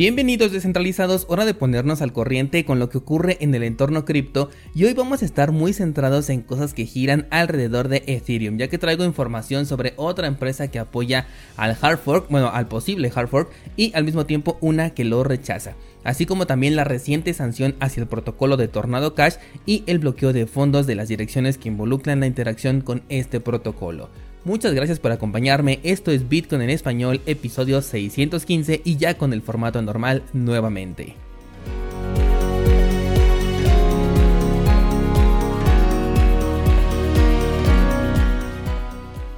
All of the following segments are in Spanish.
Bienvenidos descentralizados, hora de ponernos al corriente con lo que ocurre en el entorno cripto y hoy vamos a estar muy centrados en cosas que giran alrededor de Ethereum, ya que traigo información sobre otra empresa que apoya al hard fork, bueno, al posible hard fork y al mismo tiempo una que lo rechaza, así como también la reciente sanción hacia el protocolo de Tornado Cash y el bloqueo de fondos de las direcciones que involucran la interacción con este protocolo. Muchas gracias por acompañarme, esto es Bitcoin en español, episodio 615 y ya con el formato normal nuevamente.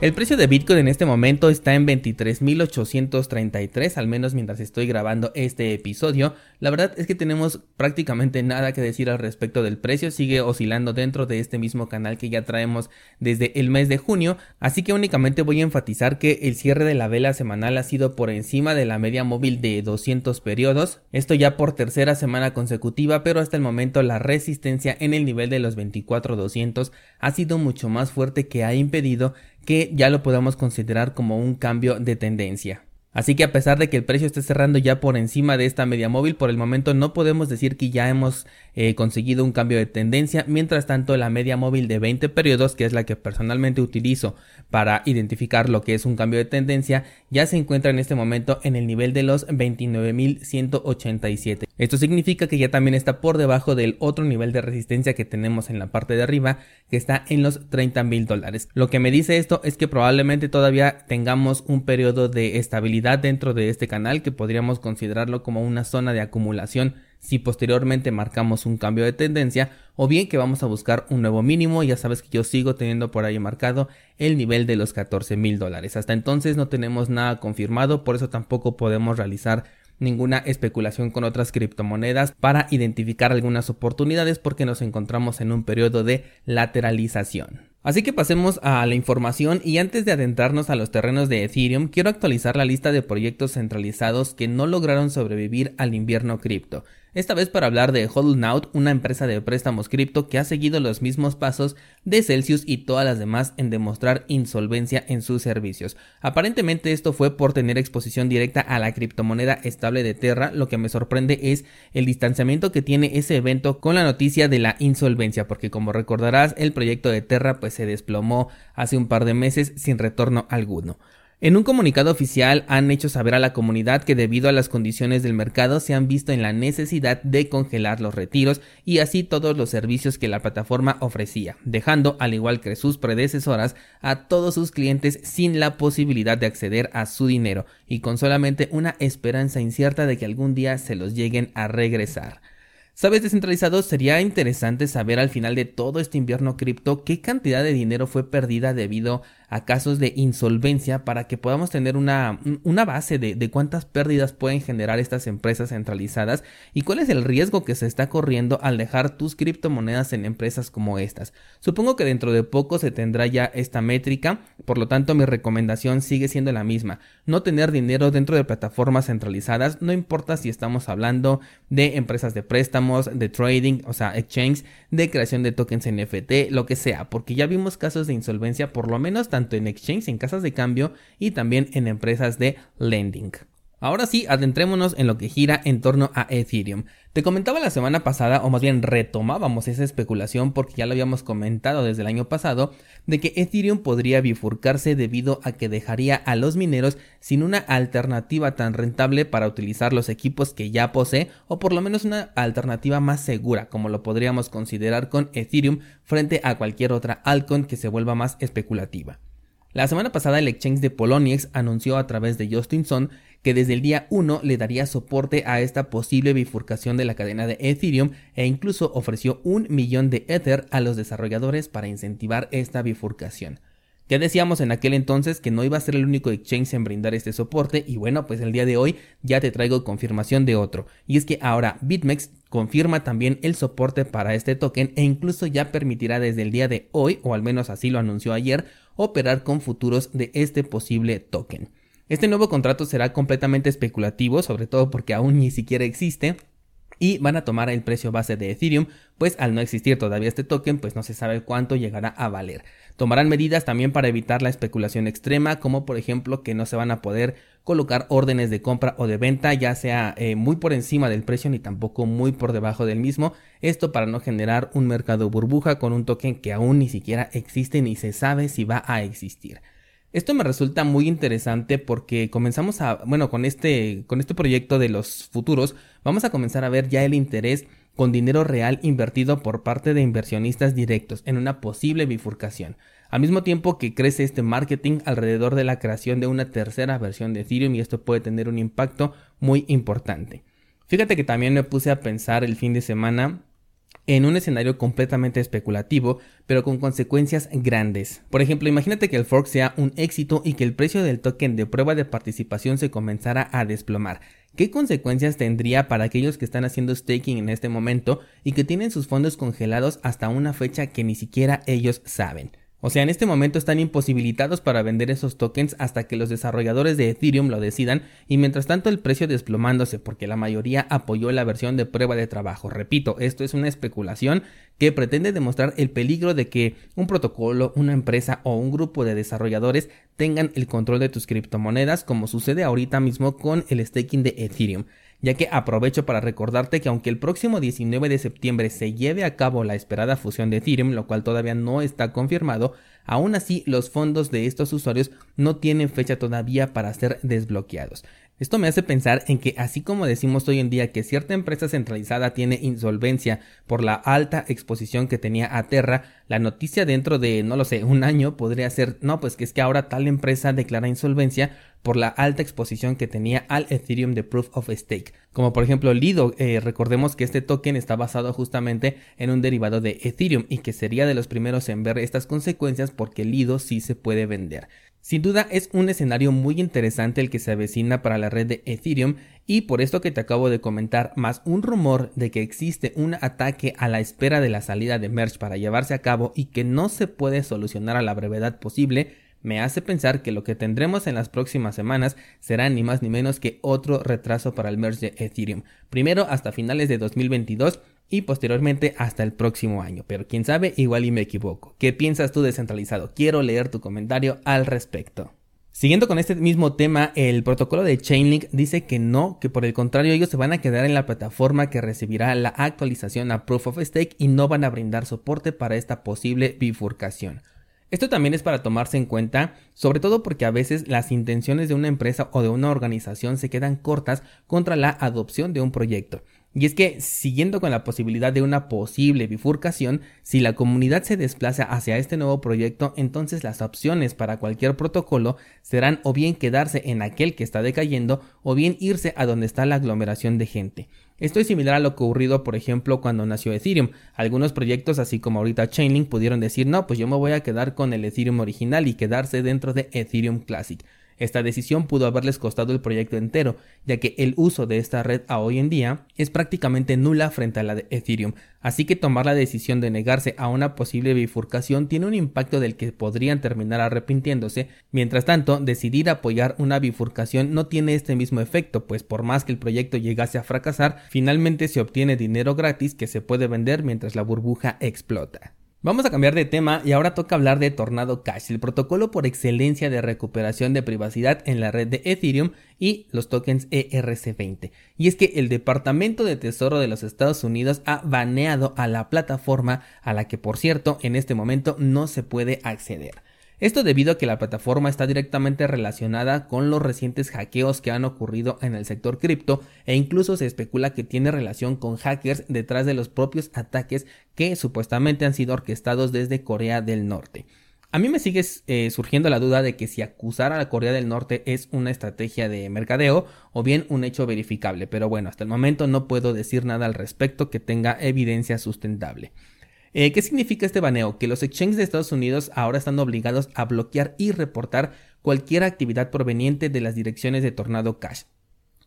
El precio de Bitcoin en este momento está en 23.833, al menos mientras estoy grabando este episodio. La verdad es que tenemos prácticamente nada que decir al respecto del precio, sigue oscilando dentro de este mismo canal que ya traemos desde el mes de junio, así que únicamente voy a enfatizar que el cierre de la vela semanal ha sido por encima de la media móvil de 200 periodos, esto ya por tercera semana consecutiva, pero hasta el momento la resistencia en el nivel de los 24.200 ha sido mucho más fuerte que ha impedido que ya lo podemos considerar como un cambio de tendencia. Así que a pesar de que el precio esté cerrando ya por encima de esta media móvil, por el momento no podemos decir que ya hemos eh, conseguido un cambio de tendencia. Mientras tanto, la media móvil de 20 periodos, que es la que personalmente utilizo para identificar lo que es un cambio de tendencia, ya se encuentra en este momento en el nivel de los 29.187. Esto significa que ya también está por debajo del otro nivel de resistencia que tenemos en la parte de arriba, que está en los 30 mil dólares. Lo que me dice esto es que probablemente todavía tengamos un periodo de estabilidad dentro de este canal que podríamos considerarlo como una zona de acumulación si posteriormente marcamos un cambio de tendencia o bien que vamos a buscar un nuevo mínimo ya sabes que yo sigo teniendo por ahí marcado el nivel de los 14 mil dólares hasta entonces no tenemos nada confirmado por eso tampoco podemos realizar ninguna especulación con otras criptomonedas para identificar algunas oportunidades porque nos encontramos en un periodo de lateralización. Así que pasemos a la información y antes de adentrarnos a los terrenos de Ethereum, quiero actualizar la lista de proyectos centralizados que no lograron sobrevivir al invierno cripto. Esta vez para hablar de HODLNOW, una empresa de préstamos cripto que ha seguido los mismos pasos de Celsius y todas las demás en demostrar insolvencia en sus servicios. Aparentemente esto fue por tener exposición directa a la criptomoneda estable de Terra, lo que me sorprende es el distanciamiento que tiene ese evento con la noticia de la insolvencia, porque como recordarás el proyecto de Terra pues se desplomó hace un par de meses sin retorno alguno. En un comunicado oficial han hecho saber a la comunidad que debido a las condiciones del mercado se han visto en la necesidad de congelar los retiros y así todos los servicios que la plataforma ofrecía, dejando, al igual que sus predecesoras, a todos sus clientes sin la posibilidad de acceder a su dinero y con solamente una esperanza incierta de que algún día se los lleguen a regresar. Sabes, descentralizados, sería interesante saber al final de todo este invierno cripto qué cantidad de dinero fue perdida debido a casos de insolvencia para que podamos tener una, una base de, de, cuántas pérdidas pueden generar estas empresas centralizadas y cuál es el riesgo que se está corriendo al dejar tus criptomonedas en empresas como estas. Supongo que dentro de poco se tendrá ya esta métrica, por lo tanto mi recomendación sigue siendo la misma, no tener dinero dentro de plataformas centralizadas, no importa si estamos hablando de empresas de préstamos, de trading, o sea, exchange, de creación de tokens NFT, lo que sea, porque ya vimos casos de insolvencia por lo menos tan tanto en exchange, en casas de cambio y también en empresas de lending. Ahora sí, adentrémonos en lo que gira en torno a Ethereum. Te comentaba la semana pasada, o más bien retomábamos esa especulación porque ya lo habíamos comentado desde el año pasado, de que Ethereum podría bifurcarse debido a que dejaría a los mineros sin una alternativa tan rentable para utilizar los equipos que ya posee, o por lo menos una alternativa más segura, como lo podríamos considerar con Ethereum frente a cualquier otra altcoin que se vuelva más especulativa. La semana pasada el exchange de Poloniex anunció a través de Justin Sun que desde el día 1 le daría soporte a esta posible bifurcación de la cadena de Ethereum e incluso ofreció un millón de Ether a los desarrolladores para incentivar esta bifurcación. Ya decíamos en aquel entonces que no iba a ser el único exchange en brindar este soporte y bueno, pues el día de hoy ya te traigo confirmación de otro. Y es que ahora BitMEX confirma también el soporte para este token e incluso ya permitirá desde el día de hoy, o al menos así lo anunció ayer, operar con futuros de este posible token. Este nuevo contrato será completamente especulativo, sobre todo porque aún ni siquiera existe, y van a tomar el precio base de Ethereum, pues al no existir todavía este token, pues no se sabe cuánto llegará a valer. Tomarán medidas también para evitar la especulación extrema, como por ejemplo que no se van a poder colocar órdenes de compra o de venta, ya sea eh, muy por encima del precio ni tampoco muy por debajo del mismo, esto para no generar un mercado burbuja con un token que aún ni siquiera existe ni se sabe si va a existir. Esto me resulta muy interesante porque comenzamos a, bueno, con este, con este proyecto de los futuros, vamos a comenzar a ver ya el interés con dinero real invertido por parte de inversionistas directos en una posible bifurcación. Al mismo tiempo que crece este marketing alrededor de la creación de una tercera versión de Ethereum y esto puede tener un impacto muy importante. Fíjate que también me puse a pensar el fin de semana en un escenario completamente especulativo, pero con consecuencias grandes. Por ejemplo, imagínate que el fork sea un éxito y que el precio del token de prueba de participación se comenzara a desplomar. ¿Qué consecuencias tendría para aquellos que están haciendo staking en este momento y que tienen sus fondos congelados hasta una fecha que ni siquiera ellos saben? O sea, en este momento están imposibilitados para vender esos tokens hasta que los desarrolladores de Ethereum lo decidan y mientras tanto el precio desplomándose porque la mayoría apoyó la versión de prueba de trabajo. Repito, esto es una especulación que pretende demostrar el peligro de que un protocolo, una empresa o un grupo de desarrolladores tengan el control de tus criptomonedas como sucede ahorita mismo con el staking de Ethereum ya que aprovecho para recordarte que aunque el próximo 19 de septiembre se lleve a cabo la esperada fusión de Ethereum, lo cual todavía no está confirmado, aún así los fondos de estos usuarios no tienen fecha todavía para ser desbloqueados. Esto me hace pensar en que así como decimos hoy en día que cierta empresa centralizada tiene insolvencia por la alta exposición que tenía a Terra, la noticia dentro de, no lo sé, un año podría ser, no, pues que es que ahora tal empresa declara insolvencia por la alta exposición que tenía al Ethereum de Proof of Stake. Como por ejemplo Lido, eh, recordemos que este token está basado justamente en un derivado de Ethereum y que sería de los primeros en ver estas consecuencias porque Lido sí se puede vender. Sin duda es un escenario muy interesante el que se avecina para la red de Ethereum y por esto que te acabo de comentar, más un rumor de que existe un ataque a la espera de la salida de Merge para llevarse a cabo y que no se puede solucionar a la brevedad posible, me hace pensar que lo que tendremos en las próximas semanas será ni más ni menos que otro retraso para el merge de Ethereum. Primero hasta finales de 2022 y posteriormente hasta el próximo año. Pero quién sabe, igual y me equivoco. ¿Qué piensas tú descentralizado? Quiero leer tu comentario al respecto. Siguiendo con este mismo tema, el protocolo de Chainlink dice que no, que por el contrario ellos se van a quedar en la plataforma que recibirá la actualización a Proof of Stake y no van a brindar soporte para esta posible bifurcación. Esto también es para tomarse en cuenta, sobre todo porque a veces las intenciones de una empresa o de una organización se quedan cortas contra la adopción de un proyecto. Y es que, siguiendo con la posibilidad de una posible bifurcación, si la comunidad se desplaza hacia este nuevo proyecto, entonces las opciones para cualquier protocolo serán o bien quedarse en aquel que está decayendo o bien irse a donde está la aglomeración de gente. Esto es similar a lo que ocurrido, por ejemplo, cuando nació Ethereum. Algunos proyectos, así como ahorita Chainlink, pudieron decir, no, pues yo me voy a quedar con el Ethereum original y quedarse dentro de Ethereum Classic. Esta decisión pudo haberles costado el proyecto entero, ya que el uso de esta red a hoy en día es prácticamente nula frente a la de Ethereum, así que tomar la decisión de negarse a una posible bifurcación tiene un impacto del que podrían terminar arrepintiéndose, mientras tanto decidir apoyar una bifurcación no tiene este mismo efecto, pues por más que el proyecto llegase a fracasar, finalmente se obtiene dinero gratis que se puede vender mientras la burbuja explota. Vamos a cambiar de tema y ahora toca hablar de Tornado Cash, el protocolo por excelencia de recuperación de privacidad en la red de Ethereum y los tokens ERC20. Y es que el Departamento de Tesoro de los Estados Unidos ha baneado a la plataforma a la que por cierto en este momento no se puede acceder. Esto debido a que la plataforma está directamente relacionada con los recientes hackeos que han ocurrido en el sector cripto e incluso se especula que tiene relación con hackers detrás de los propios ataques que supuestamente han sido orquestados desde Corea del Norte. A mí me sigue eh, surgiendo la duda de que si acusar a la Corea del Norte es una estrategia de mercadeo o bien un hecho verificable, pero bueno, hasta el momento no puedo decir nada al respecto que tenga evidencia sustentable. Eh, ¿Qué significa este baneo? Que los exchanges de Estados Unidos ahora están obligados a bloquear y reportar cualquier actividad proveniente de las direcciones de Tornado Cash.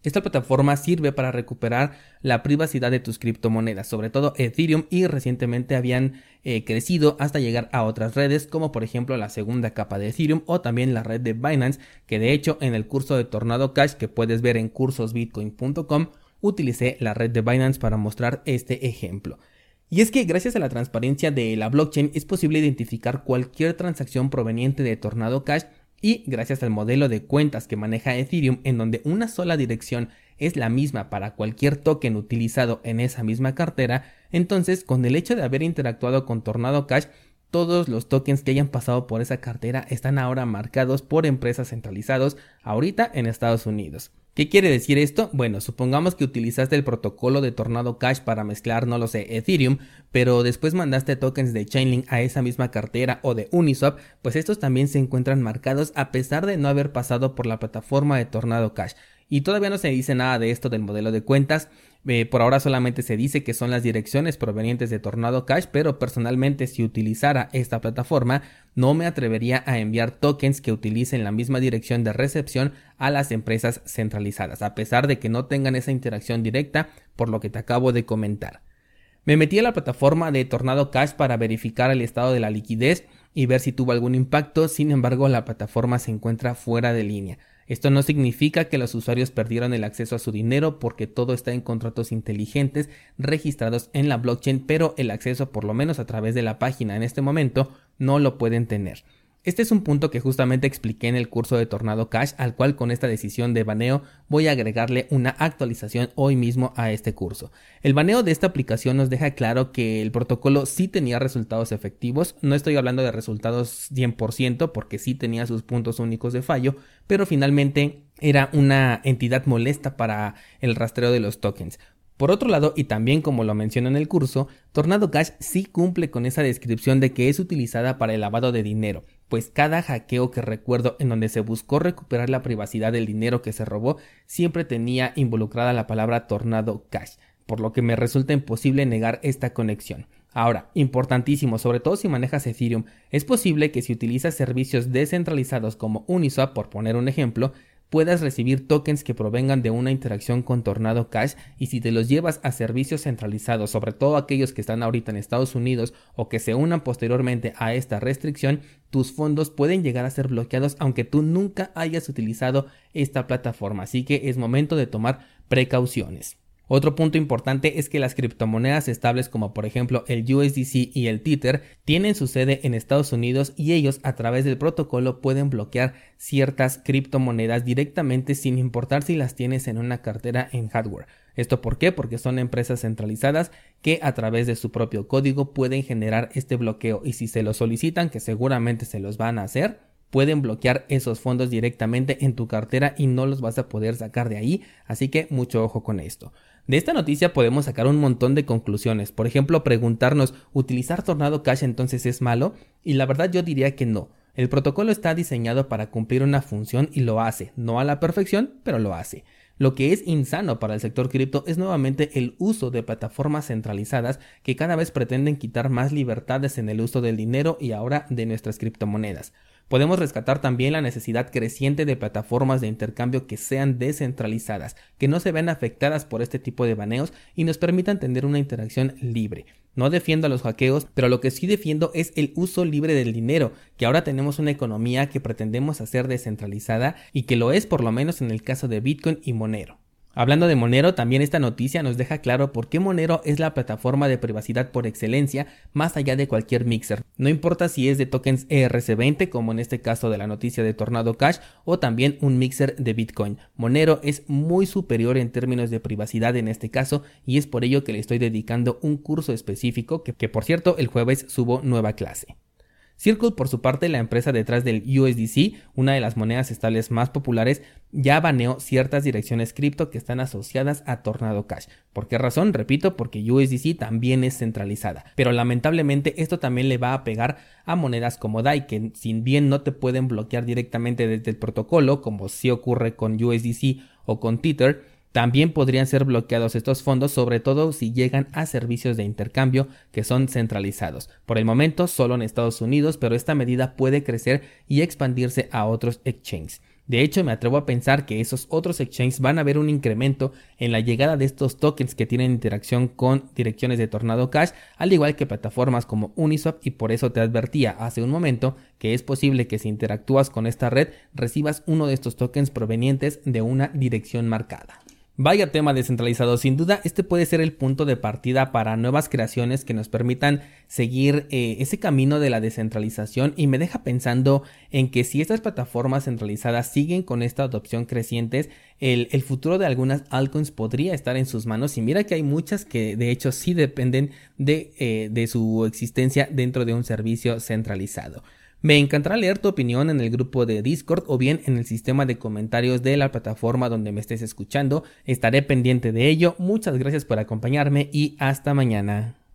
Esta plataforma sirve para recuperar la privacidad de tus criptomonedas, sobre todo Ethereum y recientemente habían eh, crecido hasta llegar a otras redes como por ejemplo la segunda capa de Ethereum o también la red de Binance que de hecho en el curso de Tornado Cash que puedes ver en cursosbitcoin.com utilicé la red de Binance para mostrar este ejemplo. Y es que gracias a la transparencia de la blockchain es posible identificar cualquier transacción proveniente de Tornado Cash y gracias al modelo de cuentas que maneja Ethereum en donde una sola dirección es la misma para cualquier token utilizado en esa misma cartera, entonces con el hecho de haber interactuado con Tornado Cash todos los tokens que hayan pasado por esa cartera están ahora marcados por empresas centralizados ahorita en Estados Unidos. ¿Qué quiere decir esto? Bueno, supongamos que utilizaste el protocolo de Tornado Cash para mezclar, no lo sé, Ethereum, pero después mandaste tokens de Chainlink a esa misma cartera o de Uniswap, pues estos también se encuentran marcados a pesar de no haber pasado por la plataforma de Tornado Cash. Y todavía no se dice nada de esto del modelo de cuentas, eh, por ahora solamente se dice que son las direcciones provenientes de Tornado Cash, pero personalmente si utilizara esta plataforma no me atrevería a enviar tokens que utilicen la misma dirección de recepción a las empresas centralizadas, a pesar de que no tengan esa interacción directa por lo que te acabo de comentar. Me metí a la plataforma de Tornado Cash para verificar el estado de la liquidez y ver si tuvo algún impacto, sin embargo la plataforma se encuentra fuera de línea. Esto no significa que los usuarios perdieron el acceso a su dinero porque todo está en contratos inteligentes registrados en la blockchain, pero el acceso por lo menos a través de la página en este momento no lo pueden tener. Este es un punto que justamente expliqué en el curso de Tornado Cash, al cual con esta decisión de baneo voy a agregarle una actualización hoy mismo a este curso. El baneo de esta aplicación nos deja claro que el protocolo sí tenía resultados efectivos, no estoy hablando de resultados 100% porque sí tenía sus puntos únicos de fallo, pero finalmente era una entidad molesta para el rastreo de los tokens. Por otro lado, y también como lo menciono en el curso, Tornado Cash sí cumple con esa descripción de que es utilizada para el lavado de dinero, pues cada hackeo que recuerdo en donde se buscó recuperar la privacidad del dinero que se robó siempre tenía involucrada la palabra Tornado Cash, por lo que me resulta imposible negar esta conexión. Ahora, importantísimo, sobre todo si manejas Ethereum, es posible que si utilizas servicios descentralizados como Uniswap, por poner un ejemplo, puedas recibir tokens que provengan de una interacción con Tornado Cash y si te los llevas a servicios centralizados, sobre todo aquellos que están ahorita en Estados Unidos o que se unan posteriormente a esta restricción, tus fondos pueden llegar a ser bloqueados aunque tú nunca hayas utilizado esta plataforma, así que es momento de tomar precauciones. Otro punto importante es que las criptomonedas estables como por ejemplo el USDC y el Tether tienen su sede en Estados Unidos y ellos a través del protocolo pueden bloquear ciertas criptomonedas directamente sin importar si las tienes en una cartera en hardware. ¿Esto por qué? Porque son empresas centralizadas que a través de su propio código pueden generar este bloqueo y si se lo solicitan, que seguramente se los van a hacer, pueden bloquear esos fondos directamente en tu cartera y no los vas a poder sacar de ahí, así que mucho ojo con esto. De esta noticia podemos sacar un montón de conclusiones. Por ejemplo, preguntarnos, ¿utilizar Tornado Cash entonces es malo? Y la verdad yo diría que no. El protocolo está diseñado para cumplir una función y lo hace, no a la perfección, pero lo hace. Lo que es insano para el sector cripto es nuevamente el uso de plataformas centralizadas que cada vez pretenden quitar más libertades en el uso del dinero y ahora de nuestras criptomonedas. Podemos rescatar también la necesidad creciente de plataformas de intercambio que sean descentralizadas, que no se vean afectadas por este tipo de baneos y nos permitan tener una interacción libre. No defiendo a los hackeos, pero lo que sí defiendo es el uso libre del dinero, que ahora tenemos una economía que pretendemos hacer descentralizada y que lo es por lo menos en el caso de Bitcoin y Monero. Hablando de Monero, también esta noticia nos deja claro por qué Monero es la plataforma de privacidad por excelencia más allá de cualquier mixer. No importa si es de tokens ERC20 como en este caso de la noticia de Tornado Cash o también un mixer de Bitcoin. Monero es muy superior en términos de privacidad en este caso y es por ello que le estoy dedicando un curso específico que, que por cierto el jueves subo nueva clase. Circle, por su parte, la empresa detrás del USDC, una de las monedas estables más populares, ya baneó ciertas direcciones cripto que están asociadas a Tornado Cash. ¿Por qué razón? Repito, porque USDC también es centralizada. Pero lamentablemente esto también le va a pegar a monedas como DAI, que sin bien no te pueden bloquear directamente desde el protocolo, como sí ocurre con USDC o con Tether, también podrían ser bloqueados estos fondos, sobre todo si llegan a servicios de intercambio que son centralizados. Por el momento solo en Estados Unidos, pero esta medida puede crecer y expandirse a otros exchanges. De hecho, me atrevo a pensar que esos otros exchanges van a ver un incremento en la llegada de estos tokens que tienen interacción con direcciones de Tornado Cash, al igual que plataformas como Uniswap y por eso te advertía hace un momento que es posible que si interactúas con esta red recibas uno de estos tokens provenientes de una dirección marcada. Vaya tema descentralizado, sin duda este puede ser el punto de partida para nuevas creaciones que nos permitan seguir eh, ese camino de la descentralización y me deja pensando en que si estas plataformas centralizadas siguen con esta adopción creciente, el, futuro de algunas altcoins podría estar en sus manos y mira que hay muchas que de hecho sí dependen de, eh, de su existencia dentro de un servicio centralizado. Me encantará leer tu opinión en el grupo de Discord o bien en el sistema de comentarios de la plataforma donde me estés escuchando. Estaré pendiente de ello. Muchas gracias por acompañarme y hasta mañana.